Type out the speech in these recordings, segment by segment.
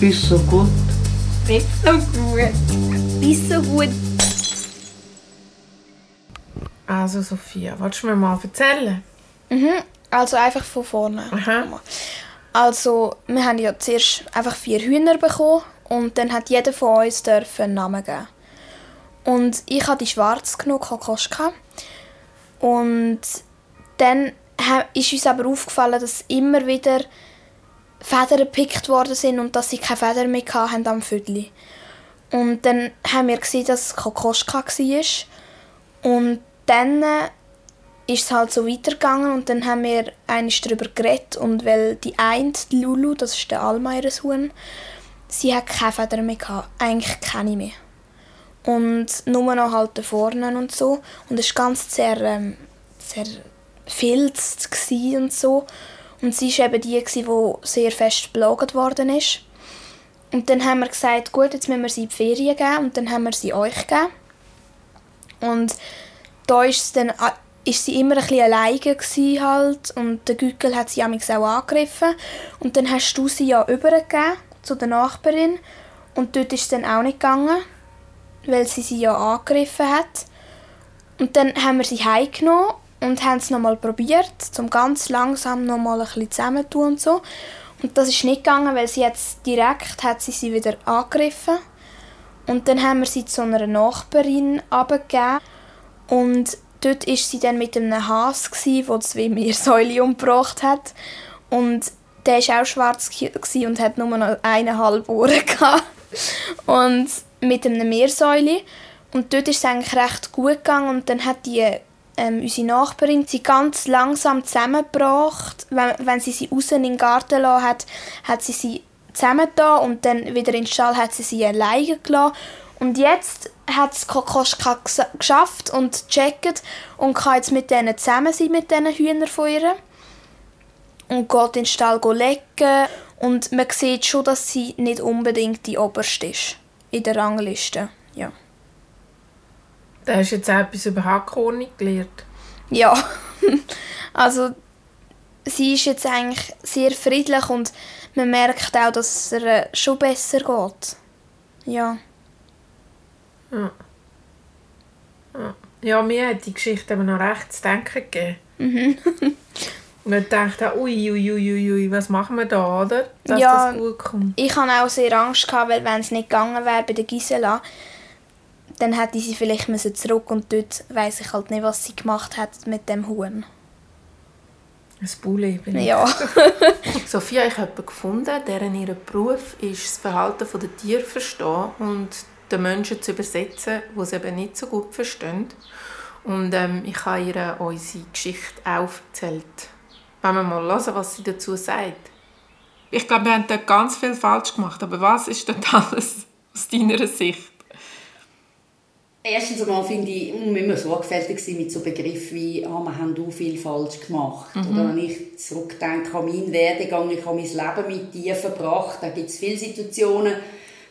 Bis so gut. Nicht so gut. Bis so gut. Also Sophia, willst du mir mal erzählen? Mhm. Also einfach von vorne. Aha. Also wir haben ja zuerst einfach vier Hühner bekommen und dann hat jeder von uns dürfen einen Namen geben. Und ich hatte die schwarz genug, Kokoschka. Und dann ist uns aber aufgefallen, dass immer wieder Federn gepickt worden sind und dass sie keine Federn mehr hatten am Viertel. Und dann haben wir gesehen, dass es Kokoschka war. Und dann ist es halt so weitergegangen und dann haben wir eigentlich darüber geredet und weil die eine, die Lulu, das ist der Almeiers Huhn, sie hat keine Federn mehr gehabt, eigentlich keine mehr. Und nur noch halt da vorne und so. Und es war ganz sehr, ähm, sehr filzt und so. Und sie war eben die, die sehr fest belogen worden ist. Und dann haben wir gesagt, gut, jetzt müssen wir sie in die Ferien geben und dann haben wir sie euch gegeben. Und da ist, dann, a- ist sie immer ein bisschen alleine gsi halt und der Gückel hat sie auch angegriffen. Und dann hast du sie ja übergegeben zu der Nachbarin und dort ist es dann auch nicht gegangen, weil sie sie ja angegriffen hat. Und dann haben wir sie heimgenommen und haben es nochmal probiert, zum ganz langsam nochmal ein bisschen zusammentun und so. Und das ist nicht gegangen, weil sie jetzt direkt hat sie sie wieder angegriffen. Und dann haben wir sie zu einer Nachbarin abgegeben und dort ist sie dann mit einem gsi, der zwei Meersäule umgebracht hat. Und der war auch schwarz und hat nur noch eineinhalb Ohren. Und mit einem Meersäule. Und dort ist es eigentlich recht gut gegangen und dann hat die ähm, unsere Nachbarin sie ganz langsam zusammengebracht. Wenn, wenn sie sie außen den Garten gelassen hat, hat sie sie zusammengetan und dann wieder in den Stall hat sie sie alleine gelassen. Und jetzt hat es Kokoschka ges- geschafft und gecheckt und kann jetzt mit denen zusammen sein, mit diesen Hühnern von ihr. Und geht in den Stall lecken. Und man sieht schon, dass sie nicht unbedingt die oberste ist. In der Rangliste. Ja. Da hast du jetzt auch etwas über Hackordnung gelernt. Ja, also sie ist jetzt eigentlich sehr friedlich und man merkt auch, dass es ihr äh, schon besser geht. Ja. Ja. Ja. ja, mir hat die Geschichte eben noch recht zu denken gegeben. Mhm. Und ich dachte, ui, ui, ui, ui, ui, was machen wir da, oder? Dass Ja. das gut kommt. Ich hatte auch sehr Angst, gehabt, weil wenn es nicht gegangen wäre bei der Gisela, dann hätte sie vielleicht müssen zurück und dort weiß ich halt nicht, was sie gemacht hat mit dem Huhn. Ein Bulleben. Ja. Sophia, ich habe jemanden gefunden, deren ihr Beruf ist, das Verhalten der Tiere zu verstehen und den Menschen zu übersetzen, die es eben nicht so gut verstehen. Und ähm, ich habe ihr unsere Geschichte aufgezählt. Wenn wir mal hören, was sie dazu sagt. Ich glaube, wir haben dort ganz viel falsch gemacht. Aber was ist dort alles aus deiner Sicht? Erstens einmal finde ich, man muss immer sorgfältig sein mit so Begriffen wie ah, «wir haben auch viel falsch gemacht». Oder wenn ich zurückdenke an meinen Werdegang, ich habe mein Leben mit Tieren verbracht, da gibt es viele Situationen.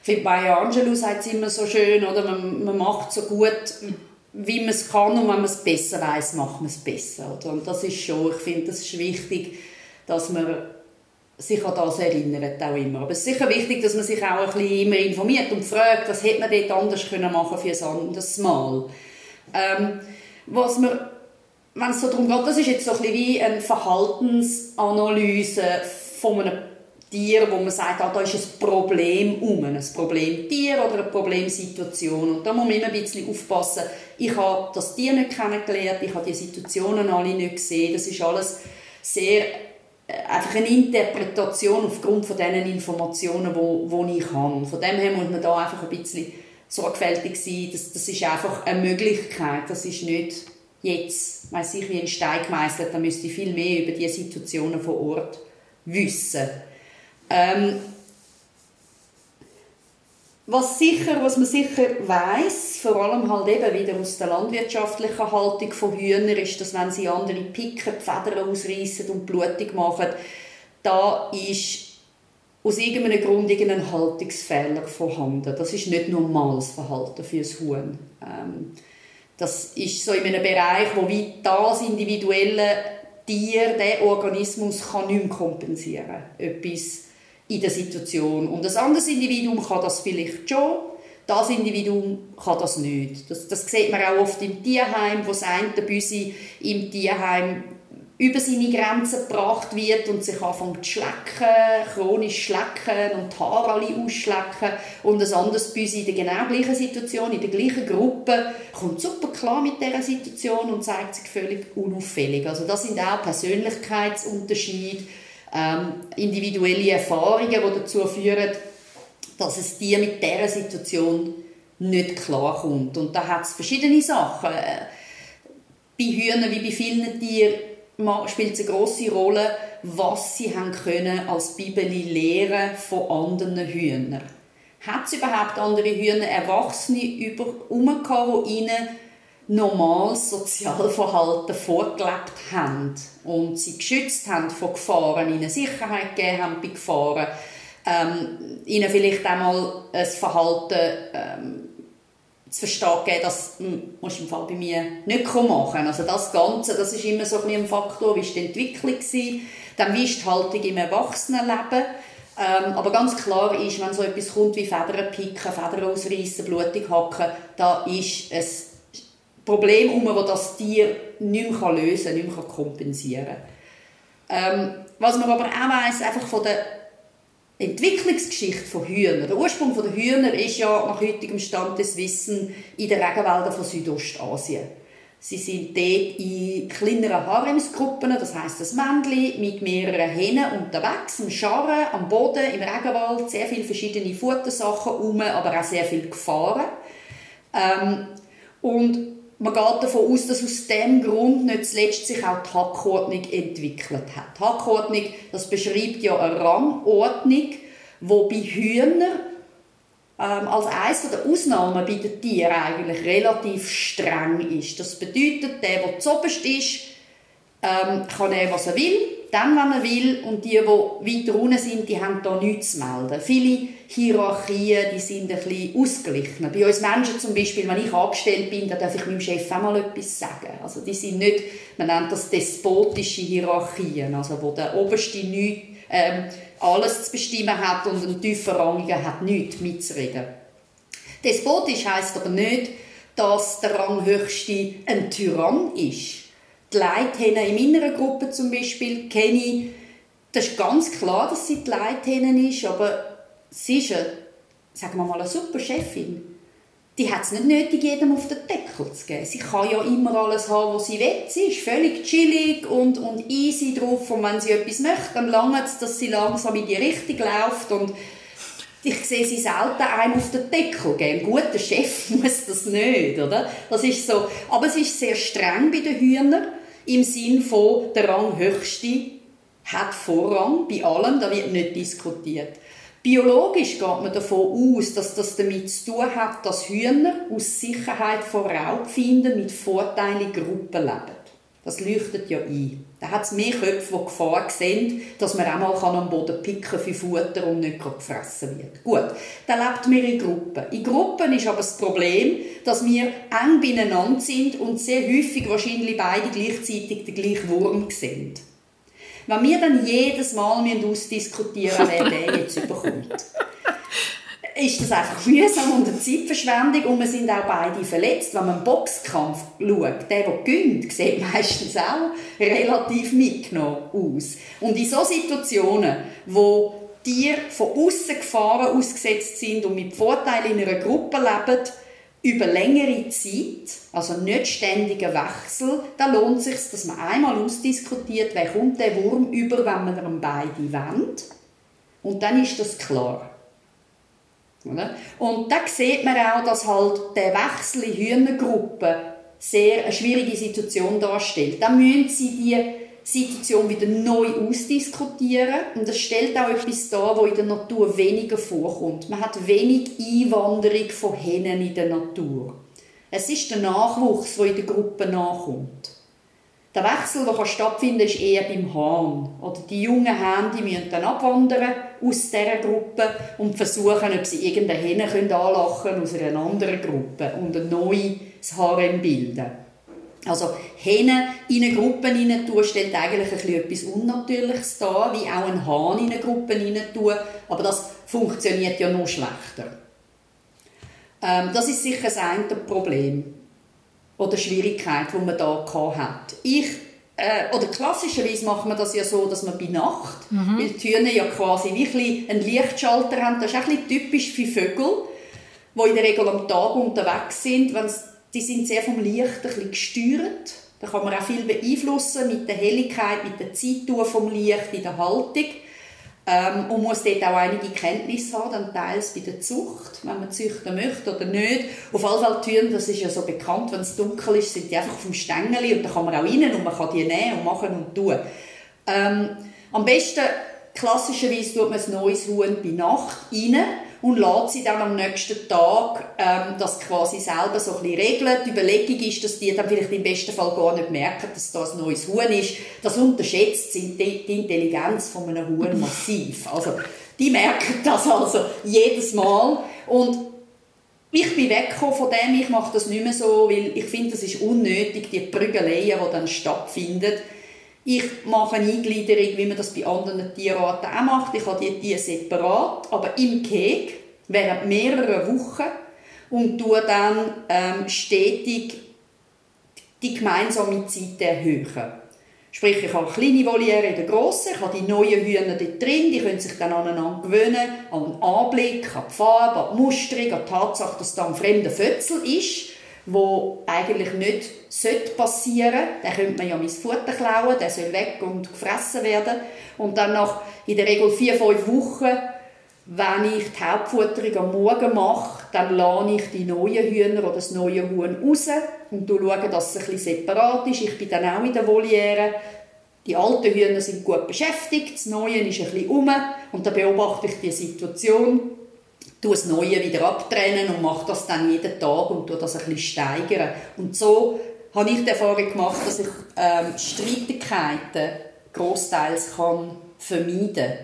Finde, Maya Angelou sagt es immer so schön, oder? Man, man macht so gut, wie man es kann und wenn man es besser weiß, macht man es besser. Oder? Und das ist schon, ich finde, das ist wichtig, dass man sich an das erinnert auch immer. Aber es ist sicher wichtig, dass man sich auch ein bisschen immer informiert und fragt, was hätte man dort anders können machen für ein anderes Mal. Ähm, was man, wenn es so darum geht, das ist jetzt so ein bisschen wie eine Verhaltensanalyse von einem Tier, wo man sagt, ah, da ist ein Problem um, ein Problemtier oder eine Problemsituation. Und da muss man immer ein bisschen aufpassen. Ich habe das Tier nicht kennengelernt, ich habe die Situationen alle nicht gesehen. Das ist alles sehr einfach eine Interpretation aufgrund von den Informationen, wo, wo ich habe. Von dem her muss man da einfach ein bisschen sorgfältig sein. Das, das ist einfach eine Möglichkeit. Das ist nicht jetzt, weiß ich, wie ein Stein gemeißelt. Da müsste ich viel mehr über die Situationen vor Ort wissen. Ähm, was, sicher, was man sicher weiß, vor allem halt eben wieder aus der landwirtschaftlichen Haltung von Hühnern, ist, dass wenn sie andere picken, Federn ausreißen und blutig machen, da ist aus irgendeinem Grund irgendein Haltungsfehler vorhanden. Das ist nicht normales Verhalten für ein Huhn. Ähm, das ist so in einem Bereich, wo wie das individuelle Tier, der Organismus, kann nicht mehr kompensieren. Etwas in der Situation. Und ein anderes Individuum kann das vielleicht schon, das Individuum kann das nicht. Das, das sieht man auch oft im Tierheim, wo das eine Büsi im Tierheim über seine Grenzen gebracht wird und sich anfängt zu schlecken, chronisch schlecken und die Haare alle ausschlecken. Und ein anderes Büsi in der genau gleichen Situation, in der gleichen Gruppe, kommt super klar mit dieser Situation und zeigt sich völlig unauffällig. Also das sind auch Persönlichkeitsunterschiede, ähm, individuelle Erfahrungen, die dazu führen, dass es dir mit dieser Situation nicht klarkommt. Und da hat es verschiedene Sachen. Äh, bei Hühnern wie bei vielen Tieren spielt es eine grosse Rolle, was sie haben können als Bibeli lehren von anderen Hühnern. Hat es überhaupt andere Hühner, Erwachsene über, die ihnen normales Sozialverhalten vorgelebt haben und sie geschützt haben vor Gefahren, ihnen Sicherheit gegeben haben bei Gefahren, ähm, ihnen vielleicht einmal ein Verhalten ähm, zu verstehen geben, das musst du im Fall bei mir nicht machen Also das Ganze, das ist immer so ein, Faktor, wie war die Entwicklung, gewesen, dann wie ist die Haltung im Erwachsenenleben. Ähm, aber ganz klar ist, wenn so etwas kommt wie Federn picken, Federn ausreißen, blutig hacken, da ist ein Problem um, das das Tier nicht mehr lösen kann, nicht mehr kompensieren kann. Ähm, was man aber auch weiss, einfach von der Entwicklungsgeschichte von Hühnern. Der Ursprung der Hühner ist ja nach heutigem Stand des Wissens in den Regenwäldern von Südostasien. Sie sind dort in kleineren Haremsgruppen, das heißt das Männchen mit mehreren Hennen unterwegs, am Scharren, am Boden, im Regenwald, sehr viele verschiedene Futtersachen um, aber auch sehr viele Gefahren. Ähm, und man geht davon aus, dass aus diesem Grund nicht zuletzt sich auch die Hackordnung entwickelt hat. Die Hackordnung, das beschreibt ja eine Rangordnung, wo bei Hühnern ähm, als eines der Ausnahmen bei den Tieren eigentlich relativ streng ist. Das bedeutet, der, der zuoberst ist, ähm, kann er, was er will, dann, wenn er will, und die, die weiter unten sind, die haben da nichts zu melden. Viele Hierarchien, die sind ein bisschen ausgeglichen. Bei uns Menschen zum Beispiel, wenn ich angestellt bin, dann darf ich meinem Chef auch mal etwas sagen. Also die sind nicht, man nennt das despotische Hierarchien, also wo der Oberste nicht, ähm, alles zu bestimmen hat und ein tieferrangiger hat nichts mitzureden. Despotisch heisst aber nicht, dass der Ranghöchste ein Tyrann ist. Die Leithähne in meiner Gruppe zum Beispiel kenne ich, das ist ganz klar, dass sie die Leithähne ist, aber sie ist eine, sagen wir mal, eine super Chefin. Die hat es nicht nötig, jedem auf den Deckel zu geben. Sie kann ja immer alles haben, was sie will. Sie ist völlig chillig und, und easy drauf. Und wenn sie etwas möchte, dann lange es, dass sie langsam in die Richtung läuft. Und ich sehe sie selten einem auf den Deckel geben. Ein guter Chef muss das nicht, oder? Das ist so. Aber sie ist sehr streng bei den Hühnern im Sinn von der Ranghöchste hat Vorrang bei allem, da wird nicht diskutiert. Biologisch geht man davon aus, dass das damit zu tun hat, dass Hühner aus Sicherheit vor Raubfinden mit Vorteilen in Gruppen leben. Das leuchtet ja ein. Da hat es mehr Köpfe, die Gefahr sehen, dass man auch mal am Boden picken für Futter und nicht gefressen wird. Gut, da lebt man in Gruppen. In Gruppen ist aber das Problem, dass wir eng beieinander sind und sehr häufig wahrscheinlich beide gleichzeitig den gleichen Wurm sehen. Wenn wir dann jedes Mal ausdiskutieren müssen, wer den jetzt überkommt, ist das einfach mühsam und eine Zeitverschwendung und wir sind auch beide verletzt. Wenn man einen Boxkampf schaut, der, der gewinnt, sieht meistens auch relativ mitgenommen aus. Und in solchen Situationen, wo Tiere von außen Gefahren ausgesetzt sind und mit Vorteilen in einer Gruppe leben, über längere Zeit, also nicht ständiger Wechsel, da lohnt es sich, dass man einmal ausdiskutiert, wer kommt der Wurm über, wenn man ihn beide wendet. Und dann ist das klar. Und da sieht man auch, dass halt der Wechsel in Hühnergruppen sehr eine schwierige Situation darstellt. Dann müssen sie die Situation wieder neu ausdiskutieren. Und das stellt auch etwas dar, wo in der Natur weniger vorkommt. Man hat wenig Einwanderung von Hennen in der Natur. Es ist der Nachwuchs, der in der Gruppe nachkommt. Der Wechsel, der stattfinden kann, ist eher beim Hahn. Oder die jungen Hähne die müssen dann abwandern aus dieser Gruppe und versuchen, ob sie irgendeine Henne anlachen können aus einer anderen Gruppe und ein neues Harem bilden Also Hähne in eine Gruppe hinein tun, stellt eigentlich ein etwas Unnatürliches dar, wie auch ein Hahn in eine Gruppe hinein tun, aber das funktioniert ja noch schlechter. Ähm, das ist sicher das eine Problem oder Schwierigkeit, die man da hat. Ich äh, oder klassischerweise macht man das ja so, dass man bei Nacht, mhm. weil die Türen ja quasi wie einen Lichtschalter haben, das ist auch ein typisch für Vögel, die in der Regel am Tag unterwegs sind, wenn's die sind sehr vom Licht ein bisschen gesteuert. Da kann man auch viel beeinflussen mit der Helligkeit, mit der Zeitdauer vom Licht in der Haltung. Ähm, und muss dort auch einige Kenntnisse haben, dann teils bei der Zucht, wenn man züchten möchte oder nicht. Auf alle Fälle Türen, das ist ja so bekannt, wenn es dunkel ist, sind die einfach dem Stängel und da kann man auch rein und man kann die nehmen und machen und tun. Ähm, am besten, klassischerweise, tut man ein neues Huhn bei Nacht rein und lässt sie dann am nächsten Tag ähm, das quasi selber so ein bisschen regeln. Die Überlegung ist, dass die dann vielleicht im besten Fall gar nicht merken, dass das ein neues Huhn ist. Das unterschätzt die, die Intelligenz von einem Huhn massiv. Also die merken das also jedes Mal und ich bin weggekommen von dem, ich mache das nicht mehr so, weil ich finde, das ist unnötig, die Prügeleien, die dann stattfinden ich mache eine Eingliederung, wie man das bei anderen Tierarten auch macht. Ich habe die Tiere separat, aber im Keg während mehrerer Wochen und tue dann ähm, stetig die gemeinsame Zeit erhöhen. Sprich, ich habe eine kleine Voliere in der grossen, ich habe die neuen Hühner dort drin, die können sich dann aneinander gewöhnen, an den Anblick, an die Farbe, an die Musterung, an die Tatsache, dass da ein fremder Fötzel ist wo eigentlich nicht passieren sollte. Den könnte man ja mein Futter klauen, der soll weg und gefressen werden. Und dann nach in der Regel vier, fünf Wochen, wenn ich die Hauptfutterung am Morgen mache, dann lade ich die neuen Hühner oder das neue Huhn raus und schaue, dass es ein bisschen separat ist. Ich bin dann auch in der Voliere. Die alten Hühner sind gut beschäftigt, das Neue ist ein bisschen um und dann beobachte ich die Situation tue das Neue wieder abtrennen und mache das dann jeden Tag und tue das ein bisschen steigern. Und so habe ich die Erfahrung gemacht, dass ich ähm, Streitigkeiten großteils kann vermeiden kann.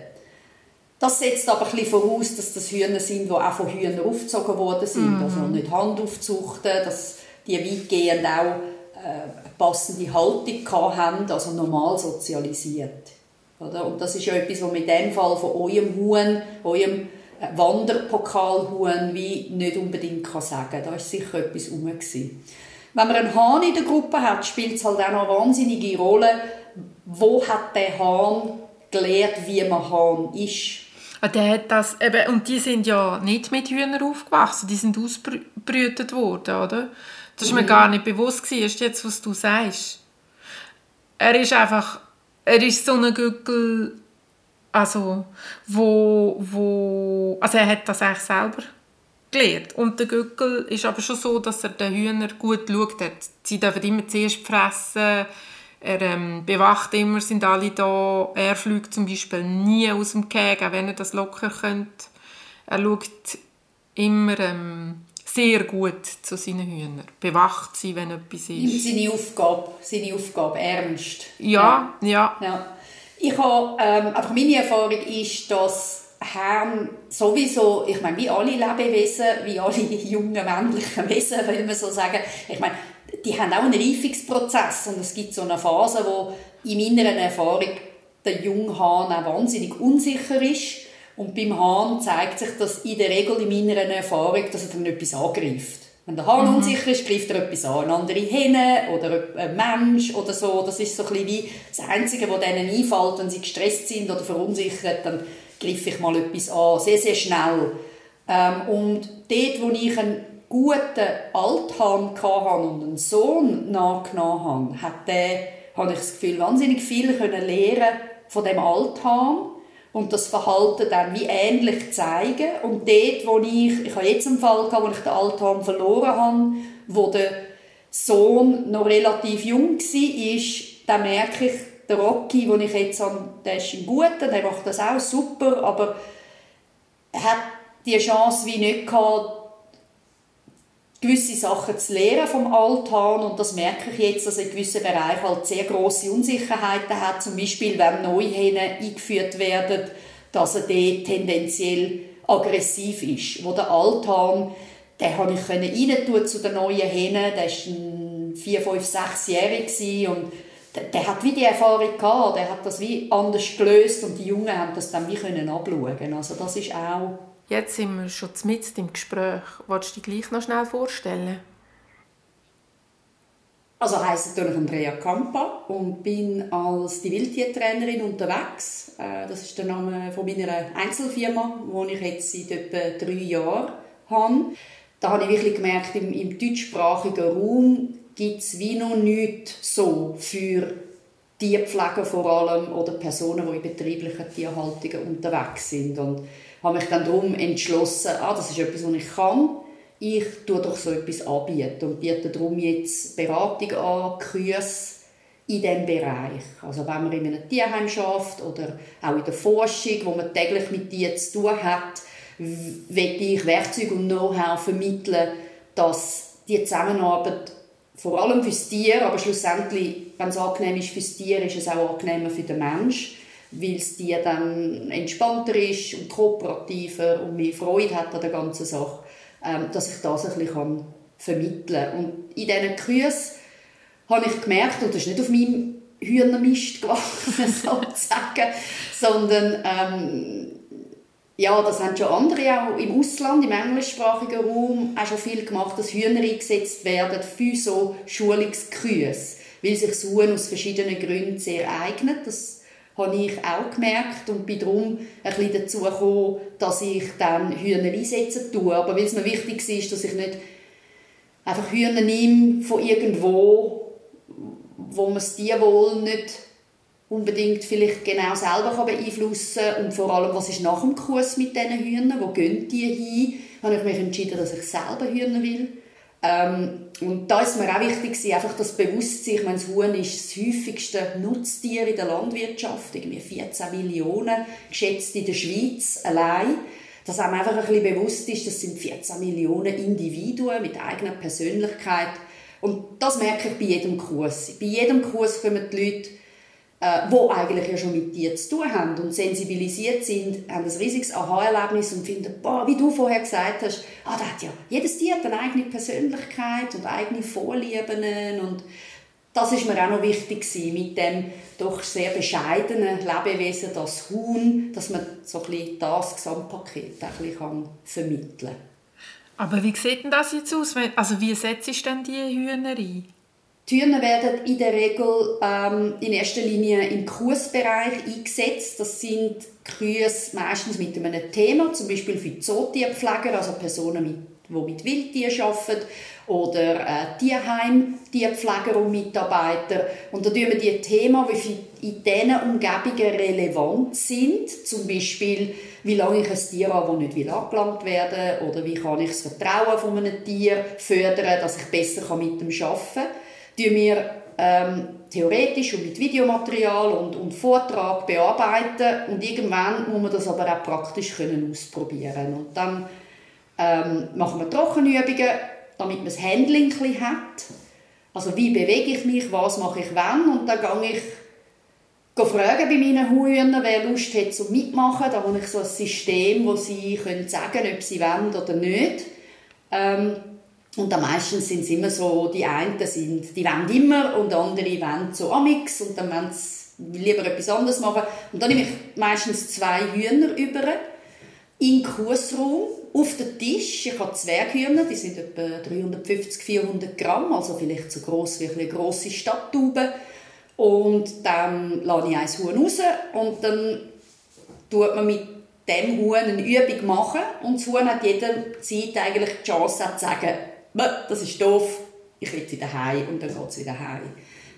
Das setzt aber ein bisschen voraus, dass das Hühner sind, die auch von Hühnern aufgezogen worden sind, mhm. also nicht Hand aufzuchten, dass die weitgehend auch äh, passende Haltung haben, also normal sozialisiert. Oder? Und das ist ja etwas, was mit dem Fall von eurem Huhn, eurem Wanderpokalhuhn wie nicht unbedingt kann sagen Da war sicher etwas rum. Wenn man einen Hahn in der Gruppe hat, spielt es halt auch noch eine wahnsinnige Rolle, wo hat der Hahn gelernt, wie man Hahn ist. Ah, der hat das, eben, und die sind ja nicht mit Hühnern aufgewachsen, die sind ausbrütet worden, oder? Das war mir mhm. gar nicht bewusst, gewesen, jetzt, was du sagst. Er ist einfach, er ist so ein Gückel also, wo, wo, also er hat das eigentlich selber gelernt. Und der Gückel ist aber schon so, dass er den Hühner gut schaut. Sie dürfen immer zuerst fressen. Er ähm, bewacht immer, sind alle da. Er fliegt zum Beispiel nie aus dem Käg, auch wenn er das locker könnte. Er schaut immer ähm, sehr gut zu seinen Hühnern. Bewacht sie, wenn etwas ist. Seine Aufgabe, seine Aufgabe ernst. Ja, ja. ja. ja. Ich habe, ähm, einfach meine Erfahrung ist, dass Herren sowieso, ich meine, wie alle Lebewesen, wie alle jungen männlichen Wesen, will man so sagen, ich meine, die haben auch einen Reifungsprozess und es gibt so eine Phase, wo in meiner Erfahrung der junge Hahn auch wahnsinnig unsicher ist und beim Hahn zeigt sich das in der Regel in meiner Erfahrung, dass er dann etwas angreift. Wenn der Hahn mhm. unsicher ist, greift er etwas an. Eine andere Henne oder ein Mensch oder so. Das ist so ein bisschen wie das Einzige, was denen einfällt, wenn sie gestresst sind oder verunsichert, dann greife ich mal etwas an. Sehr, sehr schnell. Ähm, und dort, wo ich einen guten Althahn hatte und einen Sohn nachgenommen habe, hat der, habe ich das Gefühl, wahnsinnig viel können lernen von dem Althahn und das Verhalten dann wie ähnlich zeigen. Und dort, wo ich, ich habe jetzt einen Fall gehabt, wo ich den Altham verloren habe, wo der Sohn noch relativ jung war, ist, dann merke ich, der Rocky, den ich jetzt habe, der ist im Guten, der macht das auch super, aber er hat die Chance wie nicht gehabt, gewisse Sachen zu lernen vom Altan. Und das merke ich jetzt, dass in gewissen Bereichen halt sehr große Unsicherheiten hat, zum Beispiel wenn Neuhähne eingeführt werden, dass er dort tendenziell aggressiv ist. Wo der Altan, den habe ich rein tun zu den neuen Hähnen, der ist ein vier, fünf, sechsjährig und der, der, hat wie die Erfahrung gehabt, der hat das wie anders gelöst. Und die Jungen haben das dann wie können abschauen. Also das ist auch... Jetzt sind wir schon mitten im Gespräch. Wolltest du dich gleich noch schnell vorstellen? Also heiße natürlich Andrea Campa und bin als die Wildtiertrainerin unterwegs. Äh, das ist der Name von meiner Einzelfirma, die ich jetzt seit etwa drei Jahren habe. Da habe ich wirklich gemerkt, im, im deutschsprachigen Raum gibt es wie noch nichts so für Tierpfleger vor allem oder Personen, die in betrieblichen Tierhaltungen unterwegs sind. Und habe mich dann darum entschlossen, ah, das ist etwas, was ich kann ich tue doch so etwas anbieten und biete darum jetzt Beratung an, Kurse in diesem Bereich. Also wenn man in einem Tierheim schafft oder auch in der Forschung, wo man täglich mit Tieren zu tun hat, will ich Werkzeuge und Know-how vermitteln, dass die Zusammenarbeit vor allem fürs Tier, aber schlussendlich, wenn es angenehm ist fürs Tier, ist es auch angenehmer für den Mensch, weil das Tier dann entspannter ist und kooperativer und mehr Freude hat an der ganzen Sache ähm, dass ich das ein bisschen vermitteln kann. Und in diesen Kursen habe ich gemerkt, und das ist nicht auf meinem Hühnermist gewachsen, sozusagen, sondern ähm, ja, das haben schon andere auch im Ausland, im englischsprachigen Raum auch schon viel gemacht, dass Hühner eingesetzt werden für so Schulungskurse, weil sich das Huhn aus verschiedenen Gründen sehr eignet. Das habe ich auch gemerkt und bin darum ein bisschen dazu gekommen, dass ich dann Hühner einsetzen tue. Aber weil es mir wichtig ist, dass ich nicht einfach Hühner nehme von irgendwo, wo man das Tierwohl nicht unbedingt vielleicht genau selber beeinflussen kann. Und vor allem, was ist nach dem Kuss mit diesen Hühnern, wo gehen die hin, habe ich mich entschieden, dass ich selber Hühner will ähm, und da ist mir auch wichtig, einfach das Bewusstsein, ich meine, das Huhn ist das häufigste Nutztier in der Landwirtschaft, irgendwie 14 Millionen geschätzt in der Schweiz allein. Dass einem einfach ein bisschen bewusst ist, das sind 14 Millionen Individuen mit eigener Persönlichkeit. Und das merke ich bei jedem Kurs. Bei jedem Kurs kommen die Leute äh, wo eigentlich ja schon mit dir zu tun haben und sensibilisiert sind, haben ein riesiges Aha-Erlebnis und finden, boah, wie du vorher gesagt hast, ah, da hat ja, jedes Tier hat eine eigene Persönlichkeit und eigene Vorlieben und das ist mir auch noch wichtig gewesen, mit dem doch sehr bescheidenen Lebewesen, das Huhn, dass man so ein bisschen das Gesamtpaket ein bisschen vermitteln kann. Aber wie sieht denn das jetzt aus? Also wie setzt du denn die Hühner ein? Hühner werden in der Regel ähm, in erster Linie im Kursbereich eingesetzt. Das sind Kurse meistens mit einem Thema, zum Beispiel für Zootierpfleger, also Personen, mit, die mit Wildtieren arbeiten, oder äh, Tierheim-Tierpfleger und Mitarbeiter. Und da tun wir die Themen, die in diesen Umgebungen relevant sind, zum Beispiel, wie lange ich ein Tier habe, das nicht angelangt werden will, oder wie kann ich das Vertrauen von einem Tier fördern, dass ich besser mit dem arbeiten kann tun wir ähm, theoretisch und mit Videomaterial und, und Vortrag bearbeiten und irgendwann muss man das aber auch praktisch können ausprobieren und dann ähm, machen wir Trockenübungen, damit man das Handling hat. Also wie bewege ich mich, was mache ich wann und dann gehe ich fragen bei meinen Hühnern, wer Lust hat zum Mitmachen. Da habe ich so ein System, wo sie können sagen ob sie wollen oder nicht. Ähm, und dann meistens sind es immer so, die einen sind, die wollen immer und andere wollen so amix und dann wollen sie lieber etwas anderes machen. Und dann nehme ich meistens zwei Hühner über in den Kursraum auf den Tisch. Ich habe Zwerghühner, die sind etwa 350, 400 Gramm, also vielleicht so gross wie eine grosse Stadttube. Und dann lasse ich ein Huhn raus und dann tut man mit dem Huhn eine Übung machen und das Huhn hat jederzeit eigentlich die Chance zu sagen, das ist doof, ich will wieder heim und dann geht es wieder heim.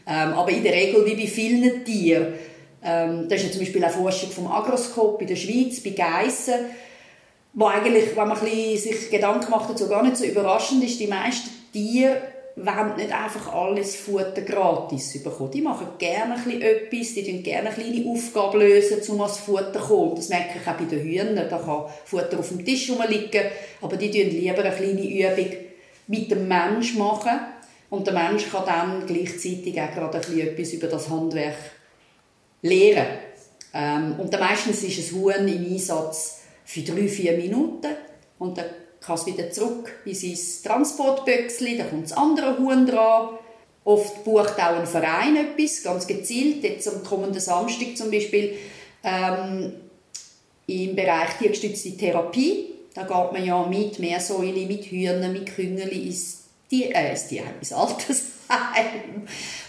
Ähm, aber in der Regel, wie bei vielen Tieren, ähm, das ist ja zum Beispiel eine Forschung vom Agroskop in der Schweiz, bei Geissen, wo eigentlich, wenn man sich Gedanken macht, dazu gar nicht so überraschend ist, die meisten Tiere wollen nicht einfach alles Futter gratis bekommen. Die machen gerne etwas, die lösen gerne eine kleine Aufgabe, lösen, um ans Futter zu kommen. Das merke ich auch bei den Hühnern. Da kann Futter auf dem Tisch rumliegen, aber die tun lieber eine kleine Übung mit dem Mensch machen. Und der Mensch kann dann gleichzeitig auch gerade etwas über das Handwerk lehren. Ähm, und dann meistens ist ein Huhn im Einsatz für drei, vier Minuten. Und dann kann es wieder zurück in sein Transportböckchen, dann kommt das andere Huhn dran. Oft bucht auch ein Verein etwas, ganz gezielt. Jetzt am kommenden Samstag zum Beispiel ähm, im Bereich tiergestützte Therapie. Da geht man ja mit Meersäule, mit Hühnern, mit Küngeli ins, äh, ins, Tierheim, ins Altersheim.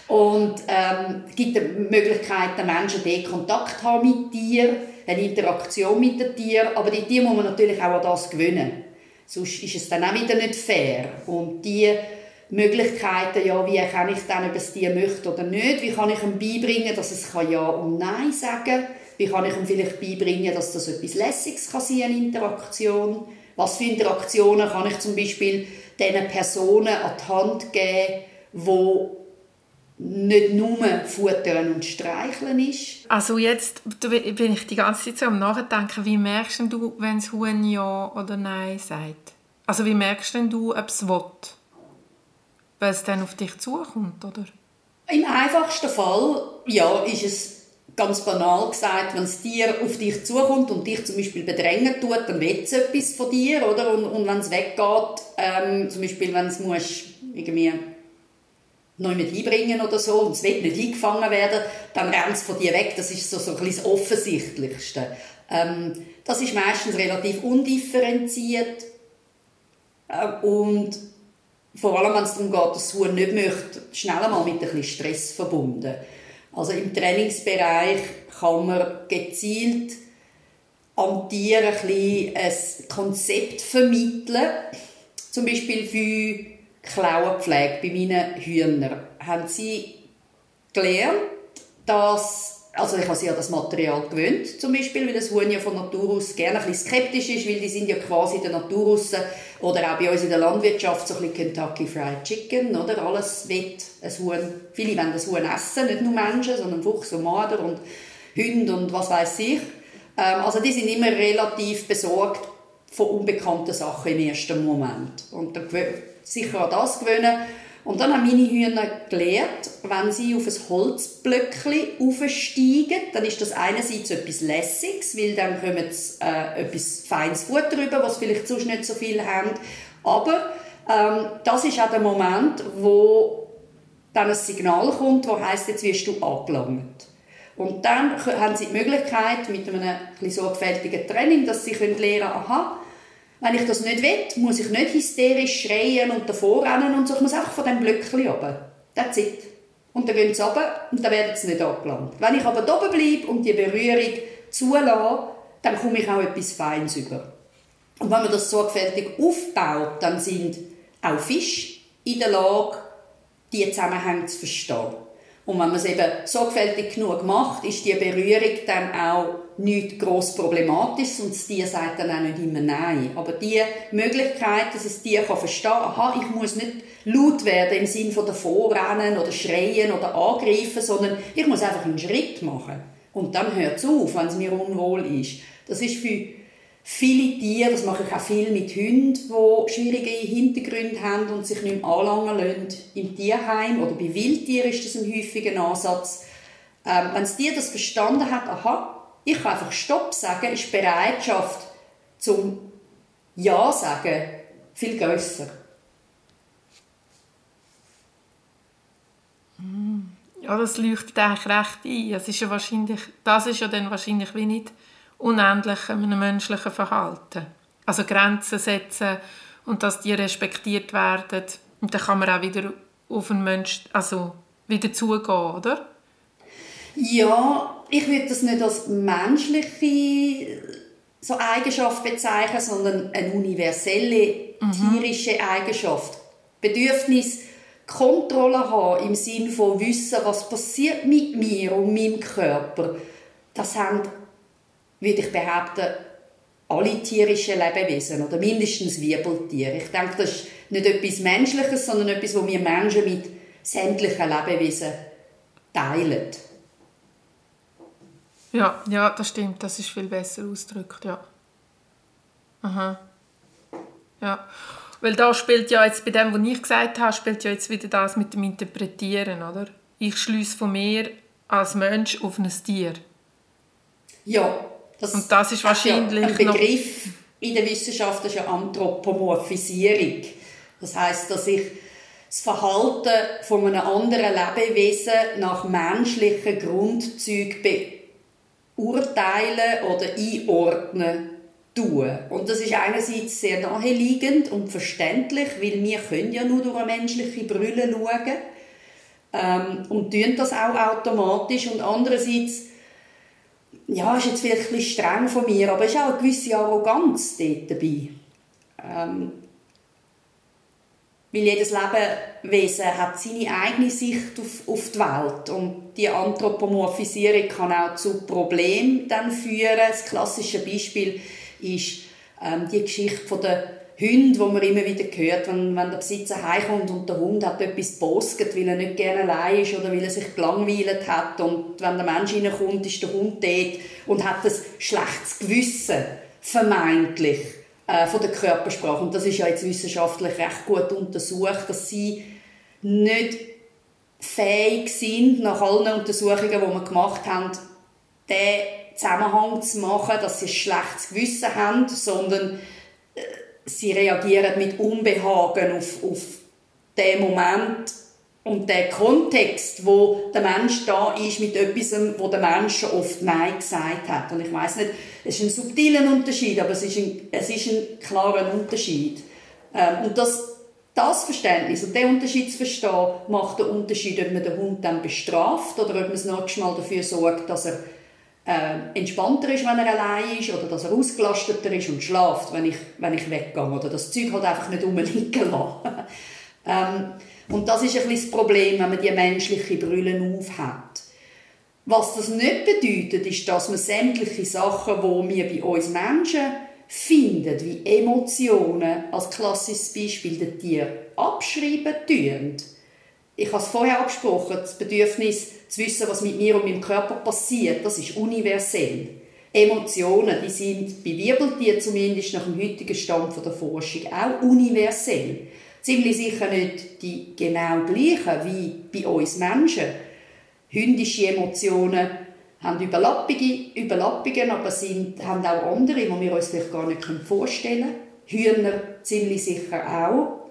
Und ähm, gibt die Möglichkeit, den Menschen den Kontakt haben mit Tieren, eine Interaktion mit den Tieren. Aber die Tiere muss man natürlich auch an das gewöhnen. Sonst ist es dann auch wieder nicht fair. Und die Möglichkeiten, ja, wie kann ich dann, ob es Tier möchte oder nicht, wie kann ich ihm beibringen, dass es Ja und Nein sagen kann, wie kann ich ihm vielleicht beibringen, dass das etwas Lässiges kann sein, eine Interaktion. Was für Interaktionen kann ich zum Beispiel diesen Personen an die Hand geben, die nicht nur futtern und streicheln ist. Also jetzt bin ich die ganze Zeit so am Nachdenken, wie merkst du, wenn das Huhn Ja oder Nein sagt? Also wie merkst du, ob es will? Weil es dann auf dich zukommt, oder? Im einfachsten Fall, ja, ist es ganz banal gesagt, wenn das Tier auf dich zukommt und dich zum Beispiel bedrängen tut, dann will es etwas von dir, oder? Und, und wenn es weggeht, ähm, zum Beispiel wenn es muss, irgendwie neu mit einbringen oder so und es will nicht eingefangen werden, dann rennt es von dir weg. Das ist so, so ein das Offensichtlichste. Ähm, das ist meistens relativ undifferenziert äh, und vor allem, wenn es darum geht, dass das Huhn nicht möchte, schnell einmal mit ein bisschen Stress verbunden. Also im Trainingsbereich kann man gezielt am Tier ein, bisschen ein Konzept vermitteln. Zum Beispiel für Klauenpflege bei meinen Hühnern. Haben sie gelernt, dass also ich habe sie an das Material gewöhnt, zum Beispiel, weil das Huhn ja von Natur aus gerne ein bisschen skeptisch ist, weil die sind ja quasi in der Natur raus, oder auch bei uns in der Landwirtschaft so ein bisschen Kentucky Fried Chicken, oder? Alles wird ein Huhn, viele wollen das Huhn essen, nicht nur Menschen, sondern Fuchs und Marder und Hunde und was weiß ich. Ähm, also die sind immer relativ besorgt von unbekannten Sachen im ersten Moment. Und dann sicher an das gewöhnen und dann haben meine Hühner gelernt, wenn sie auf ein Holzblöckchen aufsteigen, dann ist das einerseits etwas Lässiges, weil dann kommt äh, etwas feines Futter rüber, was vielleicht sonst nicht so viel haben. Aber ähm, das ist auch der Moment, wo dann ein Signal kommt, wo heißt jetzt wirst du angelangt. Und dann haben sie die Möglichkeit mit einem ein sorgfältigen Training, dass sie lernen können, aha, wenn ich das nicht will, muss ich nicht hysterisch schreien und davor rennen und so. Ich muss einfach von diesem Blöckchen runter. That's it. Und dann gehen sie runter und dann werden sie nicht angelangt. Wenn ich aber oben bleibe und die Berührung zulasse, dann komme ich auch etwas Feines über. Und wenn man das sorgfältig aufbaut, dann sind auch Fische in der Lage, diese Zusammenhänge zu verstehen. Und wenn man es eben sorgfältig genug macht, ist die Berührung dann auch nicht gross problematisch und das Tier sagt dann auch nicht immer Nein. Aber die Möglichkeit, dass das Tier kann verstehen kann, ich muss nicht laut werden im Sinne von davor oder schreien oder angreifen, sondern ich muss einfach einen Schritt machen. Und dann hört es auf, wenn es mir unwohl ist. Das ist für viele Tiere, das mache ich auch viel mit Hunden, die schwierige Hintergründe haben und sich nicht mehr anlangen lassen im Tierheim oder bei Wildtieren ist das ein häufiger Ansatz. Ähm, wenn das Tier das verstanden hat, aha, ich kann einfach Stopp sagen, ist die Bereitschaft zum Ja sagen viel grösser. Ja, das leuchtet eigentlich recht ein. Das ist ja wahrscheinlich, das ist ja dann wahrscheinlich wie nicht unendlich einem menschlichen Verhalten. Also Grenzen setzen und dass die respektiert werden. Und dann kann man auch wieder auf einen Mensch, also wieder zugehen, oder? Ja, ich würde das nicht als menschliche so Eigenschaft bezeichnen, sondern eine universelle mhm. tierische Eigenschaft. Bedürfnis Kontrolle haben im Sinne von wissen, was passiert mit mir und meinem Körper. Das haben würde ich behaupten, alle tierischen Lebewesen oder mindestens Wirbeltiere. Ich denke, das ist nicht etwas Menschliches, sondern etwas, was wir Menschen mit sämtlichen Lebewesen teilen. Ja, ja, das stimmt. Das ist viel besser ausgedrückt, ja. Aha. Ja. Weil da spielt ja jetzt, bei dem, was ich gesagt habe, spielt ja jetzt wieder das mit dem Interpretieren, oder? Ich schließe von mir als Mensch auf ein Tier. Ja, das und das ist wahrscheinlich ja ein Begriff in der Wissenschaft ist ja Anthropomorphisierung. Das heißt, dass ich das Verhalten von einem anderen Lebewesen nach menschlichen Grundzügen beurteilen oder einordnen tun. Und das ist einerseits sehr naheliegend und verständlich, weil wir können ja nur durch eine menschliche Brille schauen ähm, und tun das auch automatisch. Und andererseits, ja, ist jetzt vielleicht ein streng von mir, aber es ist auch eine gewisse Arroganz dort dabei. Ähm, weil jedes Lebewesen hat seine eigene Sicht auf, auf die Welt und die Anthropomorphisierung kann auch zu Problemen dann führen. Das klassische Beispiel ist ähm, die Geschichte von der Hund, wo man immer wieder hört, wenn, wenn der Besitzer heimkommt und der Hund hat etwas bosget, weil er nicht gerne allein ist oder weil er sich gelangweilt hat und wenn der Mensch reinkommt, ist der Hund dort und hat ein schlechtes Gewissen, vermeintlich äh, von der Körpersprache. Und das ist ja jetzt wissenschaftlich recht gut untersucht, dass sie nicht fähig sind, nach allen Untersuchungen, die wir gemacht haben, den Zusammenhang zu machen, dass sie ein schlechtes Gewissen haben, sondern sie reagieren mit Unbehagen auf, auf den Moment und den Kontext, wo der Mensch da ist mit etwas, wo der Mensch oft Nein gesagt hat. Und ich weiß nicht, es ist ein subtiler Unterschied, aber es ist ein, es ist ein klarer Unterschied. Ähm, und das, das Verständnis und den Unterschied zu verstehen, macht den Unterschied, ob man den Hund dann bestraft oder ob man das nächste Mal dafür sorgt, dass er äh, entspannter ist, wenn er allein ist oder dass er ausgelasteter ist und schlaft, wenn ich, wenn ich weggehe oder das Zeug halt einfach nicht rumliegen lassen. ähm, und das ist ein bisschen das Problem, wenn man die menschliche Brille aufhat. Was das nicht bedeutet, ist, dass man sämtliche Sachen, die wir bei uns Menschen finden, wie Emotionen, als klassisches Beispiel der Tier, abschreiben tun. Ich habe es vorher angesprochen, das Bedürfnis zu wissen, was mit mir und meinem Körper passiert, das ist universell. Emotionen, die sind bei Wirbeltieren zumindest nach dem heutigen Stand der Forschung auch universell ziemlich sicher nicht die genau gleichen wie bei uns Menschen. Hündische Emotionen haben Überlappungen, Überlappungen aber sind, haben auch andere, die wir uns vielleicht gar nicht vorstellen können. Hühner ziemlich sicher auch.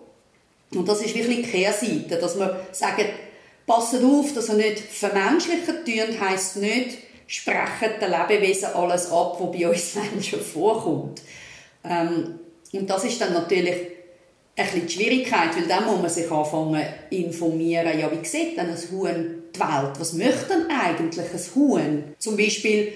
Und das ist wirklich die Kehrseite, dass wir sagen, passet auf, dass ihr nicht vermenschlichen tun, heisst nicht, sprechen den Lebewesen alles ab, was bei uns Menschen vorkommt. Ähm, und das ist dann natürlich ein die Schwierigkeit, weil dann muss man sich anfangen informieren, ja, wie sieht denn ein Huhn die Welt? Was möchte denn eigentlich ein Huhn? Zum Beispiel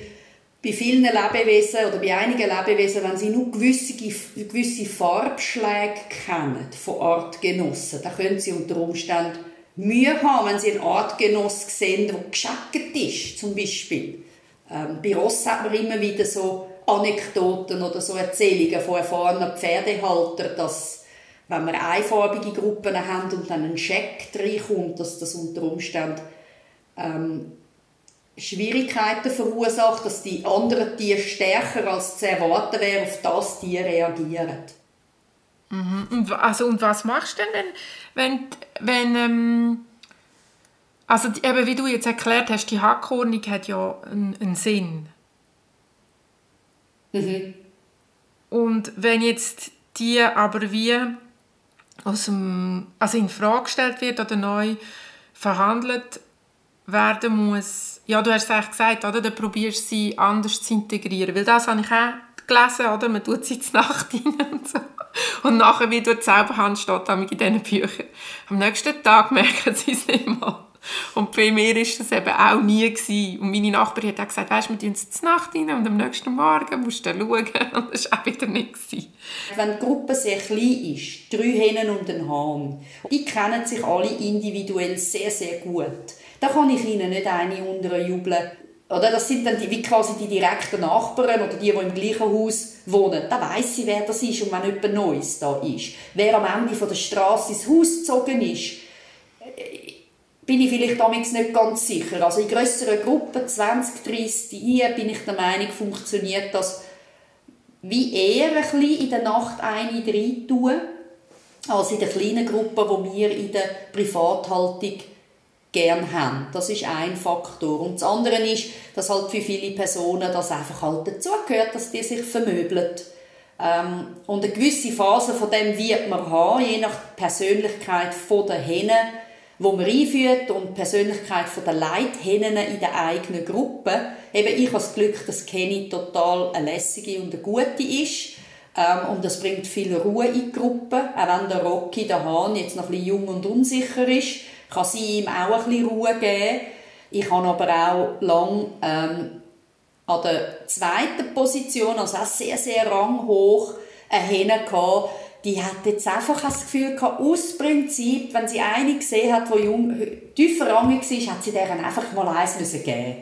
bei vielen Lebewesen oder bei einigen Lebewesen, wenn sie nur gewisse, gewisse Farbschläge kennen von Artgenossen, dann können sie unter Umständen Mühe haben, wenn sie einen Artgenoss sehen, der gescheckt ist, zum Beispiel. Ähm, bei Ross hat man immer wieder so Anekdoten oder so Erzählungen von erfahrenen Pferdehaltern, dass wenn wir einfarbige Gruppen haben und dann ein Scheck reinkommt, dass das unter Umständen ähm, Schwierigkeiten verursacht, dass die anderen Tiere stärker als zu erwarten wäre, auf das Tier reagieren. Mhm. Und, also, und was machst du denn, wenn, wenn, wenn ähm, also eben wie du jetzt erklärt hast, die Hackhornung hat ja einen, einen Sinn. Mhm. Und wenn jetzt die aber wie aus dem, also in Frage gestellt wird oder neu verhandelt werden muss. Ja, du hast es eigentlich gesagt, oder? Dann probierst du sie anders zu integrieren. Weil das habe ich auch gelesen, oder? Man tut sie zur Nacht rein und so. Und nachher, wie durch die Zauberhand steht in diesen Büchern. Am nächsten Tag merken sie es nicht mal. Und bei mir war das eben auch nie. Gewesen. Und meine Nachbarin hat auch gesagt, weißt, wir tun sie zur Nacht rein und am nächsten Morgen musst du schauen. Und das war auch wieder nicht. Gewesen. Wenn die Gruppe sehr klein ist, drei Hennen und ein Hahn, die kennen sich alle individuell sehr, sehr gut. Da kann ich ihnen nicht eine unterjubeln. Oder das sind dann die, wie quasi die direkten Nachbarn oder die, die im gleichen Haus wohnen. Da weiss sie, wer das ist und wenn jemand Neues da ist. Wer am Ende von der Straße ins Haus gezogen ist, bin ich vielleicht damals nicht ganz sicher. Also in grösseren Gruppen, 20, 30 hier, bin ich der Meinung, funktioniert das wie eher ein bisschen in der Nacht eine rein tun, als in der kleinen Gruppe, die wir in der Privathaltung gern haben. Das ist ein Faktor. Und das andere ist, dass halt für viele Personen das einfach halt dazugehört, dass die sich vermöbeln. Ähm, und eine gewisse Phase von dem wird man haben, je nach Persönlichkeit der Hennen, wo man einführt und Persönlichkeit der Leithennen in der eigenen Gruppe. Eben, ich habe das Glück, dass Kenny total eine lässige und eine gute ist. Ähm, und das bringt viel Ruhe in die Gruppe. Auch wenn der Rocky, der Hahn, jetzt noch ein bisschen jung und unsicher ist, kann sie ihm auch ein bisschen Ruhe geben. Ich habe aber auch lange ähm, an der zweiten Position, also auch sehr, sehr ranghoch, eine Henne gehabt, die hat jetzt einfach das Gefühl gehabt, aus Prinzip, wenn sie eine gesehen hat, die jung, tiefer rangig war, hat sie deren einfach mal eins müssen geben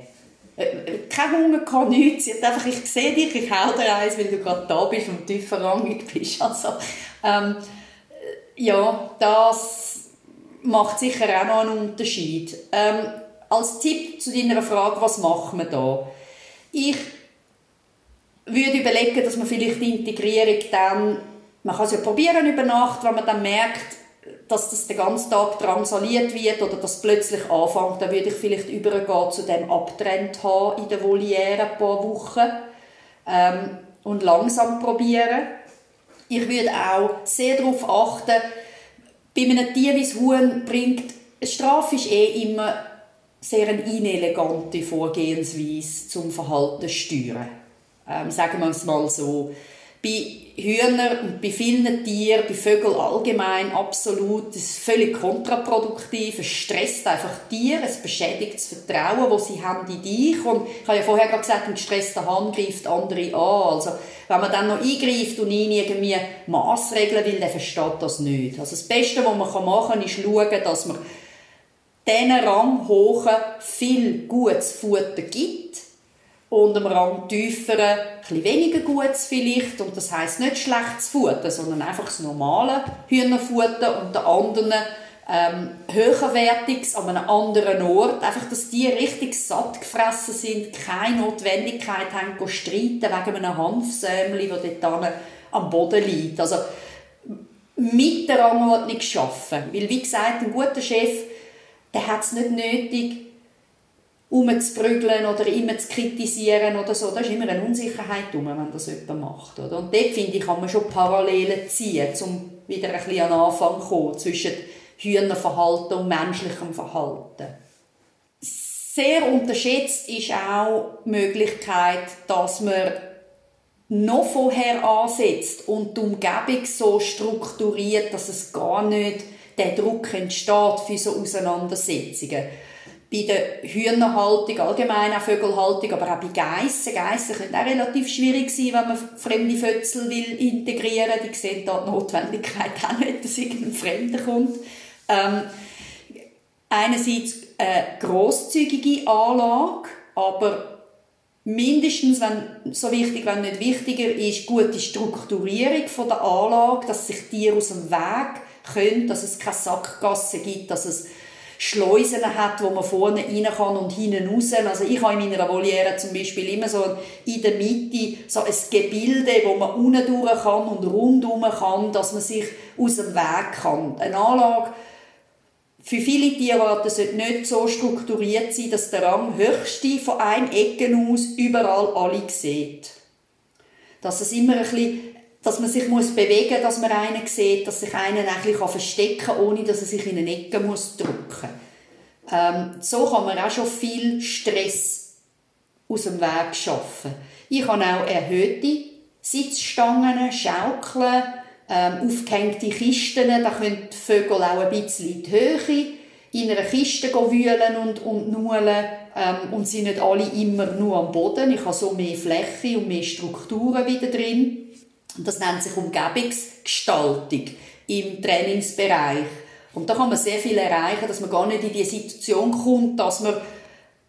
äh, äh, kein Hunger gehabt, nichts. Sie hat einfach, ich sehe dich, ich hau dir eins, weil du gerade da bist und tiefer rangig bist. Also, ähm, ja, das macht sicher auch noch einen Unterschied. Ähm, als Tipp zu deiner Frage, was machen wir da? Ich würde überlegen, dass man vielleicht die Integrierung dann, man kann es ja probieren über Nacht, wenn man dann merkt, dass das den ganzen Tag drangsaliert wird oder das plötzlich anfängt, dann würde ich vielleicht übergehen zu dem abtrennt haben in der Voliere ein paar Wochen ähm, und langsam probieren. Ich würde auch sehr darauf achten, bei einem Tier wie Huhn bringt, Strafe ist eh immer sehr eine inelegante Vorgehensweise zum Verhalten steuern. Ähm, sagen wir es mal so. Bei Hühnern und bei vielen Tieren, bei Vögeln allgemein absolut, das ist völlig kontraproduktiv. Es stresst einfach Tiere, es beschädigt das Vertrauen, das sie haben in dich. Und ich habe ja vorher gerade gesagt, ein gestresster Hahn greift andere an. Also, wenn man dann noch eingreift und ihn irgendwie maßregeln will, dann versteht das nicht. Also das Beste, was man machen kann, ist schauen, dass man diesen Ranghohen viel gutes Futter gibt und dem Rang tieferen etwas weniger gutes vielleicht. Und das heißt nicht schlechtes Futter, sondern einfach das normale Hühnerfutter und der anderen ähm, höherwertiges an einem anderen Ort, einfach, dass die richtig satt gefressen sind, keine Notwendigkeit haben, zu streiten wegen einem Hanfsämli, das dort am Boden liegt. Also mit der Rangordnung schaffen, weil wie gesagt, ein guter Chef der hat es nicht nötig, umzuprügeln oder immer zu kritisieren oder so. Da ist immer eine Unsicherheit drum, wenn das jemand macht. Oder? Und dort, finde ich, kann man schon Parallelen ziehen, um wieder ein bisschen an den Anfang zu kommen, zwischen Hühnerverhalten und menschlichem Verhalten. Sehr unterschätzt ist auch die Möglichkeit, dass man noch vorher ansetzt und die Umgebung so strukturiert, dass es gar nicht der Druck entsteht für so Auseinandersetzungen. Bei der Hühnerhaltung, allgemein auch Vögelhaltung, aber auch bei Geissen. Geissen können auch relativ schwierig sein, wenn man fremde Fötzel will integrieren will. Die sehen da die Notwendigkeit auch nicht, dass irgendein Fremder kommt. Ähm, einerseits eine grosszügige Anlage, aber mindestens, wenn, so wichtig, wenn nicht wichtiger, ist gute Strukturierung von der Anlage, dass sich Tiere aus dem Weg können, dass es keine Sackgassen gibt, dass es Schleusen hat, wo man vorne rein kann und hinten raus. Also ich habe in meiner Voliere zum Beispiel immer so in der Mitte so ein Gebilde, wo man unten durch kann und rundum kann, dass man sich aus dem Weg kann. Eine Anlage für viele Tierarten sollte nicht so strukturiert sein, dass der Rang höchste von einem Ecken aus überall alle sieht. Dass es immer ein bisschen dass man sich muss bewegen muss, dass man einen sieht, dass sich einer ein verstecken kann, ohne dass er sich in eine Ecke muss drücken ähm, So kann man auch schon viel Stress aus dem Weg schaffen. Ich habe auch erhöhte Sitzstangen, Schaukeln, ähm, aufgehängte Kisten, da können die Vögel auch ein bisschen in die Höhe in einer Kiste wühlen und, und nuhlen ähm, und sind nicht alle immer nur am Boden. Ich habe so mehr Fläche und mehr Strukturen wieder drin. Und das nennt sich Umgebungsgestaltung im Trainingsbereich. Und da kann man sehr viel erreichen, dass man gar nicht in die Situation kommt, dass man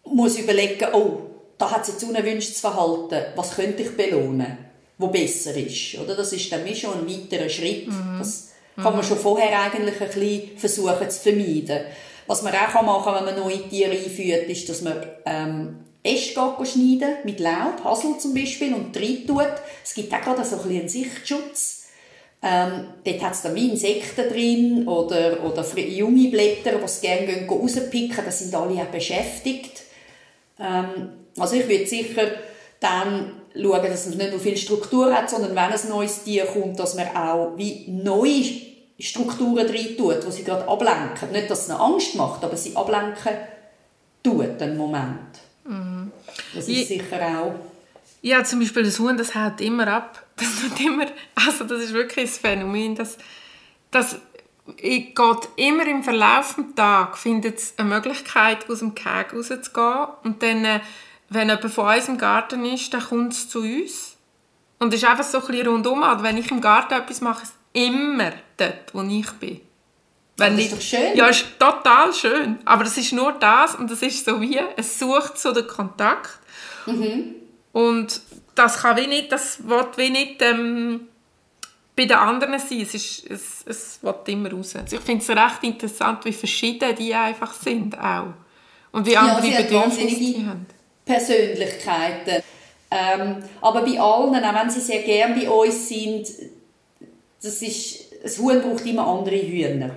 muss überlegen, oh, da hat es jetzt unerwünschtes Verhalten, was könnte ich belohnen, wo besser ist. Oder das ist dann schon ein weiterer Schritt. Mhm. Das kann man schon vorher eigentlich ein bisschen versuchen zu vermeiden. Was man auch machen kann, wenn man neue Tiere einführt, ist, dass man ähm, Äste schneiden mit Laub, Hasel zum Beispiel, und rein. Es gibt auch gerade so ein einen Sichtschutz. Ähm, dort hat es dann Insekten drin oder, oder junge Blätter, die es gerne rauspicken Das sind alle auch beschäftigt. Ähm, also ich würde sicher Dann schauen, dass es nicht nur viel Struktur hat, sondern wenn ein neues Tier kommt, dass man auch wie neue Strukturen tut, die sie gerade ablenken. Nicht, dass es eine Angst macht, aber sie ablenken tut, einen Moment. Das ist sicher auch... Ja, zum Beispiel das Huhn, das hält immer ab. Das tut immer... Also das ist wirklich ein Phänomen, dass... dass ich geht immer im Verlauf des Tages findet es eine Möglichkeit, aus dem Keg rauszugehen. Und dann, äh, wenn jemand von uns im Garten ist, dann kommt es zu uns. Und es ist einfach so ein bisschen rundum. Also wenn ich im Garten etwas mache, ist es immer dort, wo ich bin. Wenn das ist doch schön. Ja, ist total schön. Aber es ist nur das und es ist so wie, es sucht so den Kontakt. Mhm. Und das kann wie nicht, das wird wie nicht ähm, bei den anderen sein. Es, ist, es, es will immer raus. Also ich finde es recht interessant, wie verschieden die einfach sind auch. Und wie andere ja, Bedürfnisse die haben. Persönlichkeiten. Ähm, aber bei allen, auch wenn sie sehr gerne bei uns sind, das ist, ein Huhn braucht immer andere Hühner.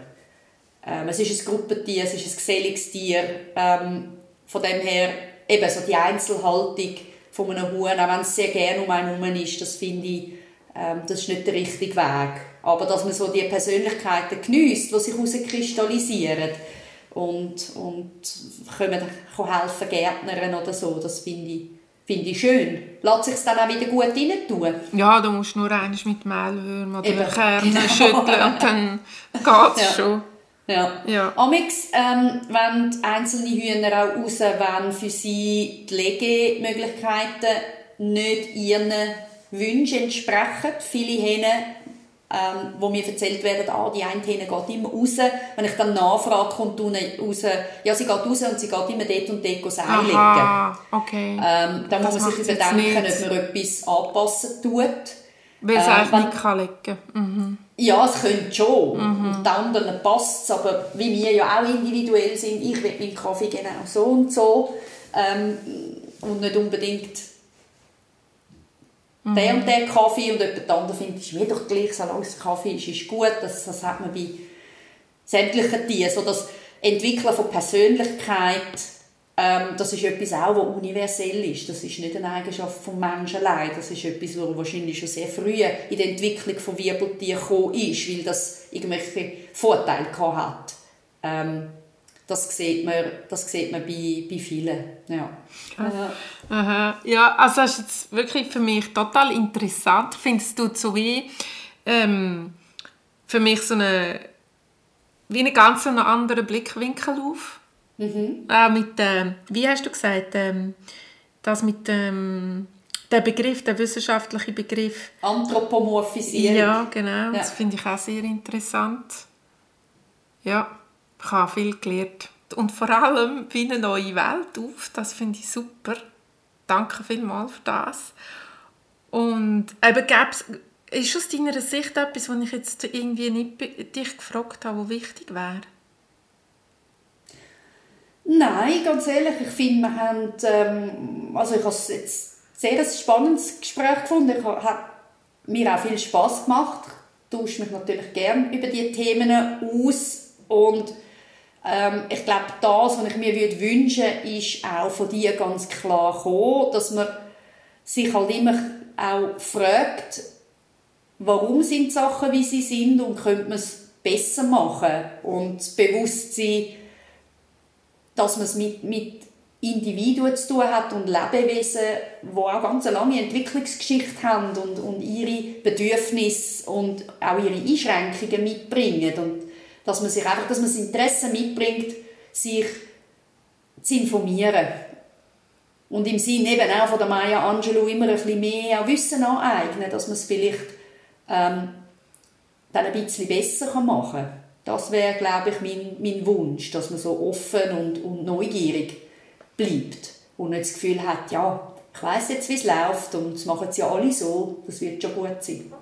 Ähm, es ist ein Gruppentier, es ist ein Gesellungstier. Ähm, von dem her eben so die Einzelhaltung von einem Huhn, auch wenn es sehr gerne um einen herum ist, das finde ich, ähm, das ist nicht der richtige Weg. Aber dass man so die Persönlichkeiten genießt, die sich herauskristallisieren und, und können helfen, Gärtnern oder so, das finde ich, finde ich schön. Lässt sich dann auch wieder gut rein tun? Ja, du musst nur eines mit Mehlwürmern oder Kernen genau. schütteln und dann geht es ja. schon. Ja. ja. Amix, ähm, wenn einzelne Hühner auch raus wollen, für sie die Legemöglichkeiten nicht ihren Wünschen entsprechen. Viele Hähne, ähm, wo mir erzählt werden, ah, die eine Hähne geht immer raus. Wenn ich dann nachfrage, kommt raus, ja, sie geht raus und sie geht immer dort und dort Seil legen. okay. Ähm, da muss man sich überdenken, ob man etwas anpassen tut. Weil es ähm, eigentlich nicht kann liegen mhm. Ja, es könnte schon. Mhm. Und den anderen passt es, aber wie wir ja auch individuell sind, ich will meinen Kaffee genau so und so ähm, und nicht unbedingt mhm. der und der Kaffee und jemand anderes findet, es ist mir doch gleich, solange es Kaffee ist, ist gut. Das, das hat man bei sämtlichen Tieren. So das Entwickeln von Persönlichkeit, ähm, das ist etwas auch, was universell ist. Das ist nicht eine Eigenschaft des Menschen allein. Das ist etwas, was wahrscheinlich schon sehr früh in der Entwicklung von Wirbeltieren gekommen ist, weil das irgendwelche Vorteile hat. Ähm, das sieht man, das sieht man bei, bei vielen. Ja. Aha. Aha. ja, also das ist jetzt wirklich für mich total interessant. Findest du so wie ähm, für mich so eine, wie einen ganz anderen Blickwinkel auf? Mhm. Auch mit, äh, wie hast du gesagt, ähm, das mit ähm, der Begriff, der wissenschaftliche Begriff. Anthropomorphisierung. Ja, genau. Ja. Das finde ich auch sehr interessant. Ja. Ich habe viel gelernt. Und vor allem wie eine neue Welt auf. Das finde ich super. Danke vielmals für das. Und eben gäb's, ist aus deiner Sicht etwas, was ich jetzt irgendwie nicht dich gefragt habe, was wichtig wäre? Nein, ganz ehrlich, ich finde, wir haben, ähm, also ich habe es jetzt sehr ein spannendes Gespräch gefunden. Ich habe, mir auch viel Spass gemacht. Ich tausche mich natürlich gerne über diese Themen aus und ähm, ich glaube, das, was ich mir würde wünschen ist auch von dir ganz klar kommen, dass man sich halt immer auch fragt, warum sind Sachen, wie sie sind und könnte man es besser machen und das Bewusstsein, dass man es mit, mit Individuen zu tun hat und Lebewesen, die auch ganz eine lange Entwicklungsgeschichte haben und, und ihre Bedürfnisse und auch ihre Einschränkungen mitbringen und dass man sich einfach, dass man das Interesse mitbringt, sich zu informieren. Und im Sinne eben auch von der Maya Angelou immer ein bisschen mehr Wissen aneignen, dass man es vielleicht ähm, dann ein bisschen besser machen kann. Das wäre, glaube ich, mein, mein Wunsch, dass man so offen und, und neugierig bleibt und nicht das Gefühl hat, ja, ich weiß jetzt, wie es läuft und das machen sie ja alle so, das wird schon gut sein.